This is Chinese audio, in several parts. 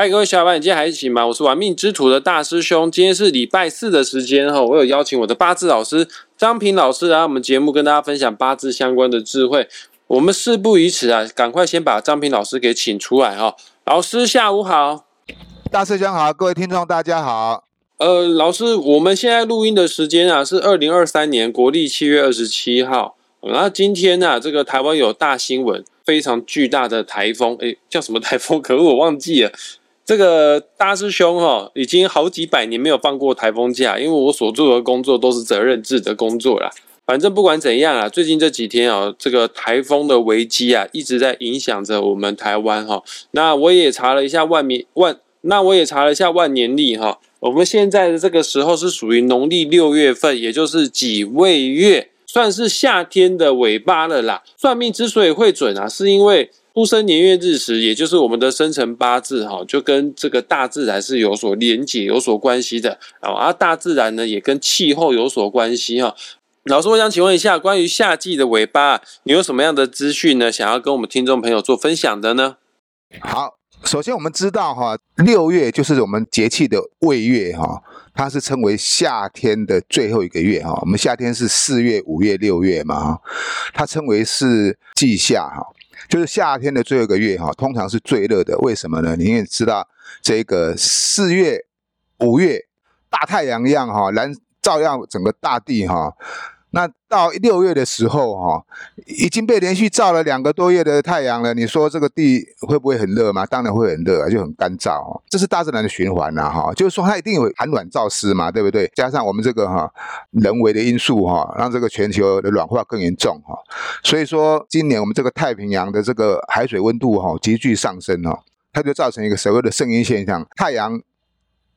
嗨，各位小伙伴，你今天还一起吗？我是玩命之徒的大师兄。今天是礼拜四的时间哈，我有邀请我的八字老师张平老师来我们节目跟大家分享八字相关的智慧。我们事不宜迟啊，赶快先把张平老师给请出来哈。老师下午好，大师兄好，各位听众大家好。呃，老师，我们现在录音的时间啊是二零二三年国历七月二十七号。然后今天呢，这个台湾有大新闻，非常巨大的台风，诶，叫什么台风？可我忘记了。这个大师兄哈，已经好几百年没有放过台风假，因为我所做的工作都是责任制的工作啦。反正不管怎样啊，最近这几天啊，这个台风的危机啊，一直在影响着我们台湾哈。那我也查了一下万年万，那我也查了一下万年历哈。我们现在的这个时候是属于农历六月份，也就是己未月，算是夏天的尾巴了啦。算命之所以会准啊，是因为。出生年月日时，也就是我们的生辰八字，哈，就跟这个大自然是有所连结、有所关系的啊。而大自然呢，也跟气候有所关系，哈。老师，我想请问一下，关于夏季的尾巴，你有什么样的资讯呢？想要跟我们听众朋友做分享的呢？好，首先我们知道，哈，六月就是我们节气的未月，哈，它是称为夏天的最后一个月，哈。我们夏天是四月、五月、六月嘛，哈，它称为是季夏，哈。就是夏天的最后一个月哈，通常是最热的。为什么呢？你也知道，这个四月、五月大太阳一样哈，来照耀整个大地哈。那到六月的时候，哈，已经被连续照了两个多月的太阳了。你说这个地会不会很热吗？当然会很热啊，就很干燥。这是大自然的循环呐，哈，就是说它一定有寒暖燥湿嘛，对不对？加上我们这个哈人为的因素哈，让这个全球的暖化更严重哈。所以说，今年我们这个太平洋的这个海水温度哈急剧上升哈，它就造成一个所谓的圣婴现象，太阳。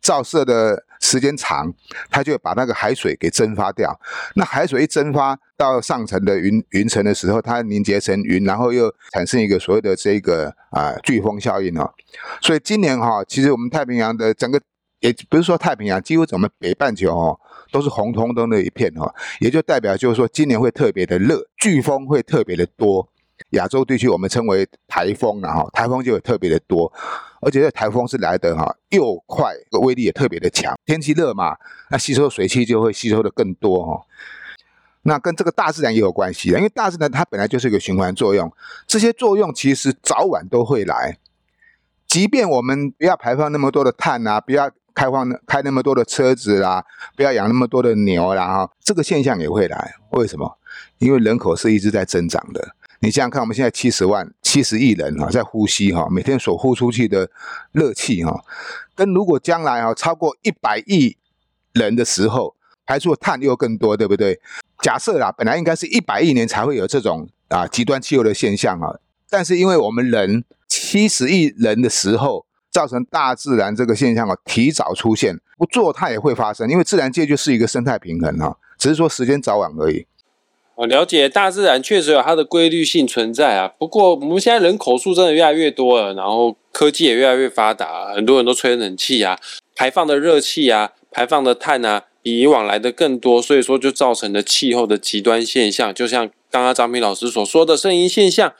照射的时间长，它就把那个海水给蒸发掉。那海水一蒸发到上层的云云层的时候，它凝结成云，然后又产生一个所谓的这个啊飓风效应哦。所以今年哈，其实我们太平洋的整个，也不是说太平洋，几乎我们北半球哦都是红彤彤的一片哈，也就代表就是说今年会特别的热，飓风会特别的多。亚洲地区我们称为台风啊，哈，台风就会特别的多，而且这台风是来的哈，又快，威力也特别的强。天气热嘛，那吸收水汽就会吸收的更多哈。那跟这个大自然也有关系，因为大自然它本来就是一个循环作用，这些作用其实早晚都会来。即便我们不要排放那么多的碳啊，不要开放开那么多的车子啦，不要养那么多的牛啦，哈，这个现象也会来。为什么？因为人口是一直在增长的。你想想看，我们现在七十万、七十亿人哈，在呼吸哈，每天所呼出去的热气哈，跟如果将来啊超过一百亿人的时候，排出的碳又更多，对不对？假设啦，本来应该是一百亿年才会有这种啊极端气候的现象啊，但是因为我们人七十亿人的时候，造成大自然这个现象啊提早出现，不做它也会发生，因为自然界就是一个生态平衡哈，只是说时间早晚而已。我了解大自然确实有它的规律性存在啊，不过我们现在人口数真的越来越多了，然后科技也越来越发达，很多人都吹冷气啊，排放的热气啊，排放的碳啊，比以往来的更多，所以说就造成了气候的极端现象，就像刚刚张平老师所说的声音现象，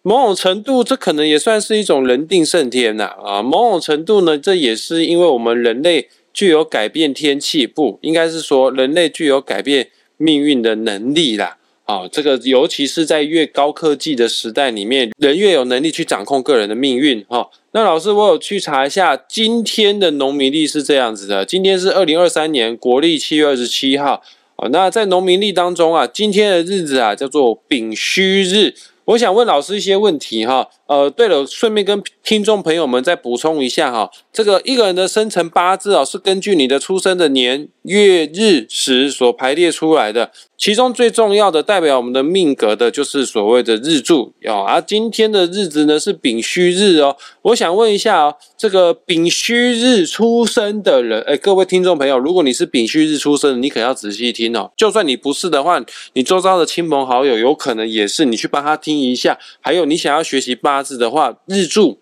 某种程度这可能也算是一种人定胜天呐啊，某种程度呢，这也是因为我们人类具有改变天气，不应该是说人类具有改变。命运的能力啦，啊，这个尤其是在越高科技的时代里面，人越有能力去掌控个人的命运，哈。那老师，我有去查一下今天的农民历是这样子的，今天是二零二三年国历七月二十七号，啊，那在农民历当中啊，今天的日子啊叫做丙戌日。我想问老师一些问题哈，呃，对了，顺便跟听众朋友们再补充一下哈，这个一个人的生辰八字啊，是根据你的出生的年月日时所排列出来的。其中最重要的代表我们的命格的，就是所谓的日柱哦。而今天的日子呢是丙戌日哦。我想问一下哦，这个丙戌日出生的人，哎，各位听众朋友，如果你是丙戌日出生，你可要仔细听哦。就算你不是的话，你周遭的亲朋好友有可能也是，你去帮他听一下。还有，你想要学习八字的话，日柱。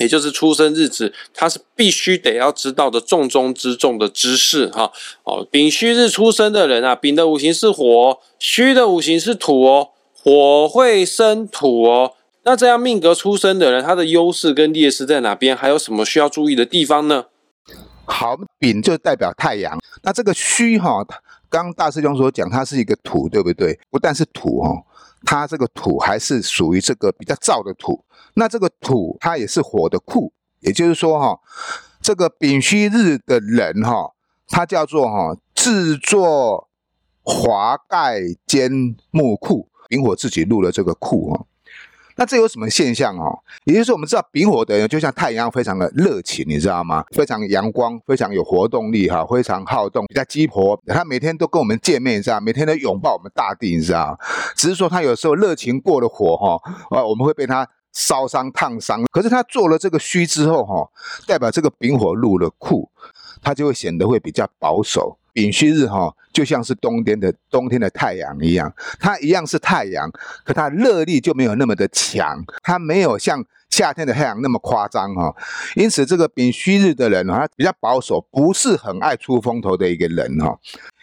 也就是出生日子，它是必须得要知道的重中之重的知识哈。哦，丙戌日出生的人啊，丙的五行是火，戌的五行是土哦，火会生土哦。那这样命格出生的人，他的优势跟劣势在哪边？还有什么需要注意的地方呢？好，丙就代表太阳，那这个戌哈，刚大师兄所讲，它是一个土，对不对？不但是土哈，它这个土还是属于这个比较燥的土。那这个土它也是火的库，也就是说哈，这个丙戌日的人哈，他叫做哈制作华盖兼木库，丙火自己入了这个库哈。那这有什么现象哦？也就是说，我们知道丙火的人就像太阳非常的热情，你知道吗？非常阳光，非常有活动力哈，非常好动，比较鸡婆。他每天都跟我们见面，你知道每天都拥抱我们大地，你知道只是说他有时候热情过了火哈，啊，我们会被他烧伤、烫伤。可是他做了这个虚之后哈，代表这个丙火入了库，他就会显得会比较保守。丙戌日哈，就像是冬天的冬天的太阳一样，它一样是太阳，可它热力就没有那么的强，它没有像夏天的太阳那么夸张哈。因此，这个丙戌日的人哈，他比较保守，不是很爱出风头的一个人哈，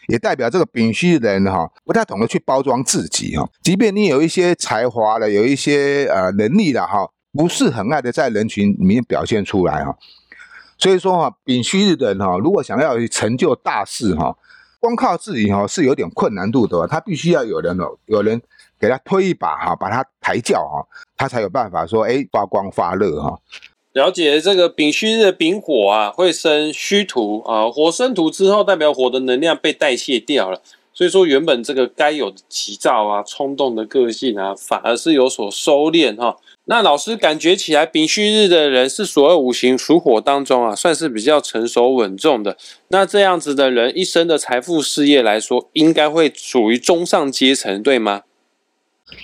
也代表这个丙戌人哈，不太懂得去包装自己哈。即便你有一些才华了，有一些呃能力了哈，不是很爱的在人群里面表现出来哈。所以说哈，丙戌日的人哈，如果想要成就大事哈，光靠自己哈是有点困难度的，他必须要有人哦，有人给他推一把哈，把他抬轿哈，他才有办法说哎发光发热哈。了解这个丙戌日的丙火啊，会生虚土啊，火生土之后，代表火的能量被代谢掉了，所以说原本这个该有的急躁啊、冲动的个性啊，反而是有所收敛哈。那老师感觉起来，丙戌日的人是所有五行属火当中啊，算是比较成熟稳重的。那这样子的人，一生的财富事业来说，应该会属于中上阶层，对吗？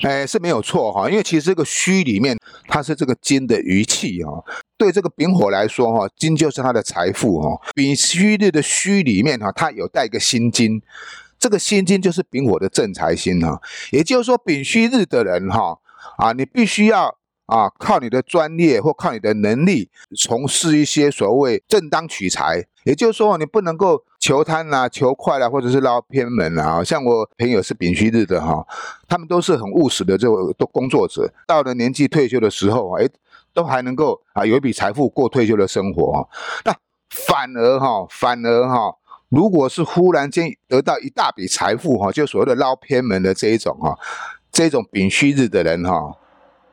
哎，是没有错哈，因为其实这个戌里面，它是这个金的余气哈。对这个丙火来说哈，金就是他的财富哈。丙戌日的戌里面哈，它有带一个辛金，这个心金就是丙火的正财星哈。也就是说，丙戌日的人哈，啊，你必须要。啊，靠你的专业或靠你的能力从事一些所谓正当取财，也就是说，你不能够求贪啦、求快啦，或者是捞偏门啦。像我朋友是丙戌日的哈，他们都是很务实的这个工作者，到了年纪退休的时候，哎，都还能够啊有一笔财富过退休的生活。那反而哈，反而哈，如果是忽然间得到一大笔财富哈，就所谓的捞偏门的这一种哈，这种丙戌日的人哈。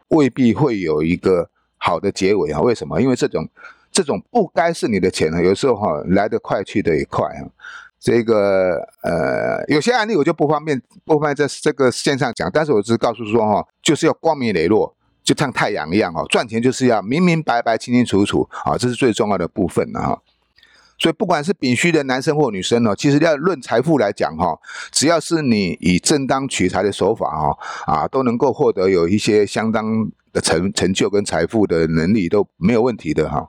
未必会有一个好的结尾啊？为什么？因为这种这种不该是你的钱呢，有时候哈来得快去得也快啊。这个呃，有些案例我就不方便不方便在这个线上讲，但是我只是告诉说哈，就是要光明磊落，就像太阳一样哈，赚钱就是要明明白白、清清楚楚啊，这是最重要的部分啊。所以不管是丙戌的男生或女生哦，其实要论财富来讲哈，只要是你以正当取财的手法哈啊，都能够获得有一些相当的成成就跟财富的能力都没有问题的哈。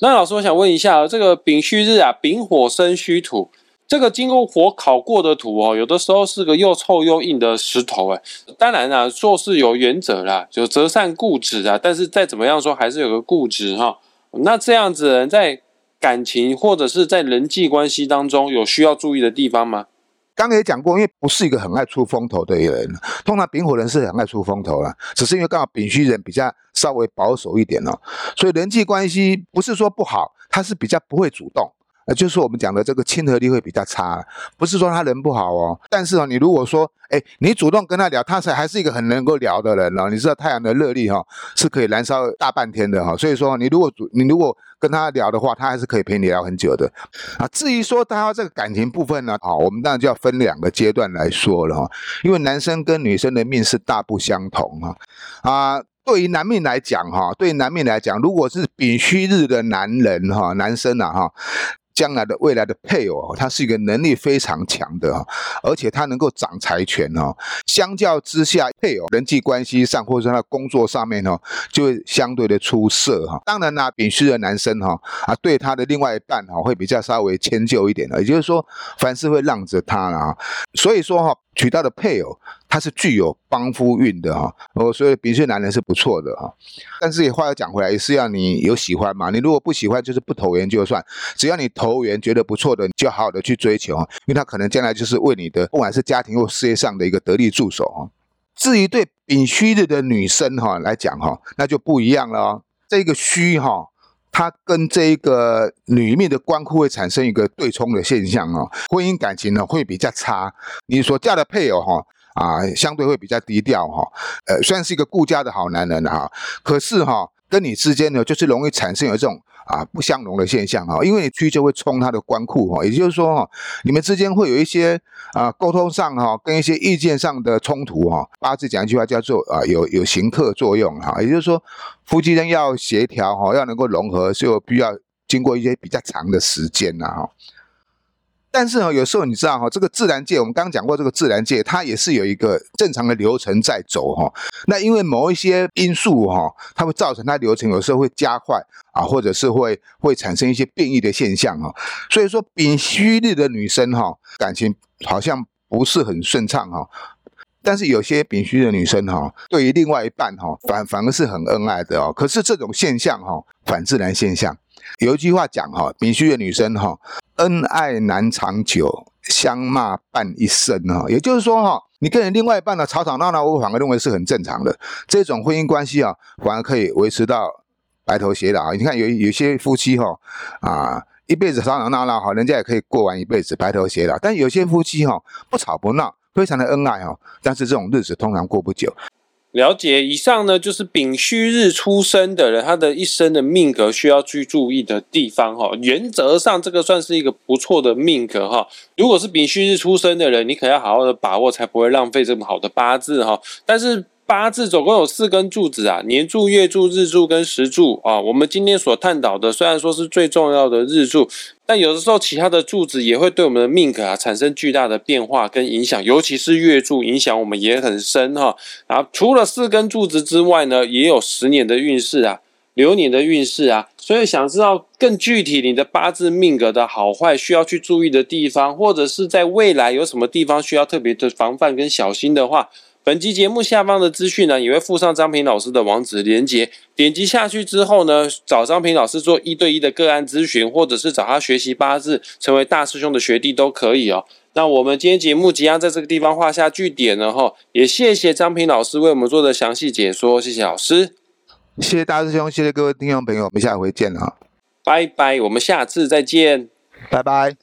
那老师，我想问一下，这个丙戌日啊，丙火生戌土，这个经过火烤过的土哦，有的时候是个又臭又硬的石头哎。当然啦，做事有原则啦，就择善固执啊，但是再怎么样说，还是有个固执哈。那这样子人在。感情或者是在人际关系当中有需要注意的地方吗？刚刚也讲过，因为不是一个很爱出风头的人，通常丙火人是很爱出风头了，只是因为刚好丙戌人比较稍微保守一点哦，所以人际关系不是说不好，他是比较不会主动。就是我们讲的这个亲和力会比较差，不是说他人不好哦，但是哦，你如果说，哎，你主动跟他聊，他是还是一个很能够聊的人哦。你知道太阳的热力哈是可以燃烧大半天的哈，所以说你如果主你如果跟他聊的话，他还是可以陪你聊很久的啊。至于说他这个感情部分呢，啊，我们当然就要分两个阶段来说了哈，因为男生跟女生的命是大不相同哈。啊，对于男命来讲哈，对于男命来讲，如果是丙戌日的男人哈，男生啊哈。将来的未来的配偶，他是一个能力非常强的哈，而且他能够掌财权哈。相较之下，配偶人际关系上或者说他工作上面哈，就会相对的出色哈。当然啦，丙戌的男生哈啊，对他的另外一半哈，会比较稍微迁就一点的，也就是说，凡事会让着他啦。所以说哈。娶到的配偶，他是具有帮夫运的哈，哦，所以丙戌男人是不错的哈。但是话要讲回来，也是要你有喜欢嘛。你如果不喜欢，就是不投缘就算。只要你投缘觉得不错的，你就好好的去追求，因为他可能将来就是为你的不管是家庭或事业上的一个得力助手哈。至于对丙戌日的女生哈来讲哈，那就不一样了哦。这个戌哈，它跟这个女命的官库会产生一个对冲的现象哦，婚姻感情呢会比较差。你所嫁的配偶哈啊，相对会比较低调哈，呃，虽然是一个顾家的好男人哈，可是哈跟你之间呢，就是容易产生有这种。啊，不相容的现象哈，因为你去就会冲他的官库哈，也就是说哈，你们之间会有一些啊沟通上哈，跟一些意见上的冲突哈。八字讲一句话叫做啊，有有行克作用哈，也就是说夫妻间要协调哈，要能够融合，就必要经过一些比较长的时间呐哈。但是呢，有时候你知道哈，这个自然界，我们刚刚讲过，这个自然界它也是有一个正常的流程在走哈。那因为某一些因素哈，它会造成它流程有时候会加快啊，或者是会会产生一些变异的现象哈。所以说，丙戌日的女生哈，感情好像不是很顺畅哈。但是有些丙戌的女生哈，对于另外一半哈，反反而是很恩爱的哦。可是这种现象哈，反自然现象。有一句话讲哈，丙戌的女生哈。恩爱难长久，相骂伴一生哈。也就是说哈，你跟你另外一半呢吵吵闹闹，我反而认为是很正常的。这种婚姻关系啊，反而可以维持到白头偕老。你看有有些夫妻哈啊，一辈子吵吵闹闹哈，人家也可以过完一辈子白头偕老。但有些夫妻哈不吵不闹，非常的恩爱哈，但是这种日子通常过不久。了解，以上呢就是丙戌日出生的人，他的一生的命格需要去注意的地方哈。原则上，这个算是一个不错的命格哈。如果是丙戌日出生的人，你可要好好的把握，才不会浪费这么好的八字哈。但是。八字总共有四根柱子啊，年柱、月柱、日柱跟时柱啊。我们今天所探讨的虽然说是最重要的日柱，但有的时候其他的柱子也会对我们的命格啊产生巨大的变化跟影响，尤其是月柱影响我们也很深哈。然后除了四根柱子之外呢，也有十年的运势啊，流年的运势啊。所以想知道更具体你的八字命格的好坏，需要去注意的地方，或者是在未来有什么地方需要特别的防范跟小心的话。本集节目下方的资讯呢，也会附上张平老师的网址连接，点击下去之后呢，找张平老师做一对一的个案咨询，或者是找他学习八字，成为大师兄的学弟都可以哦。那我们今天节目即将在这个地方画下句点了哈，也谢谢张平老师为我们做的详细解说，谢谢老师，谢谢大师兄，谢谢各位听众朋友，我们下回见了，拜拜，我们下次再见，拜拜。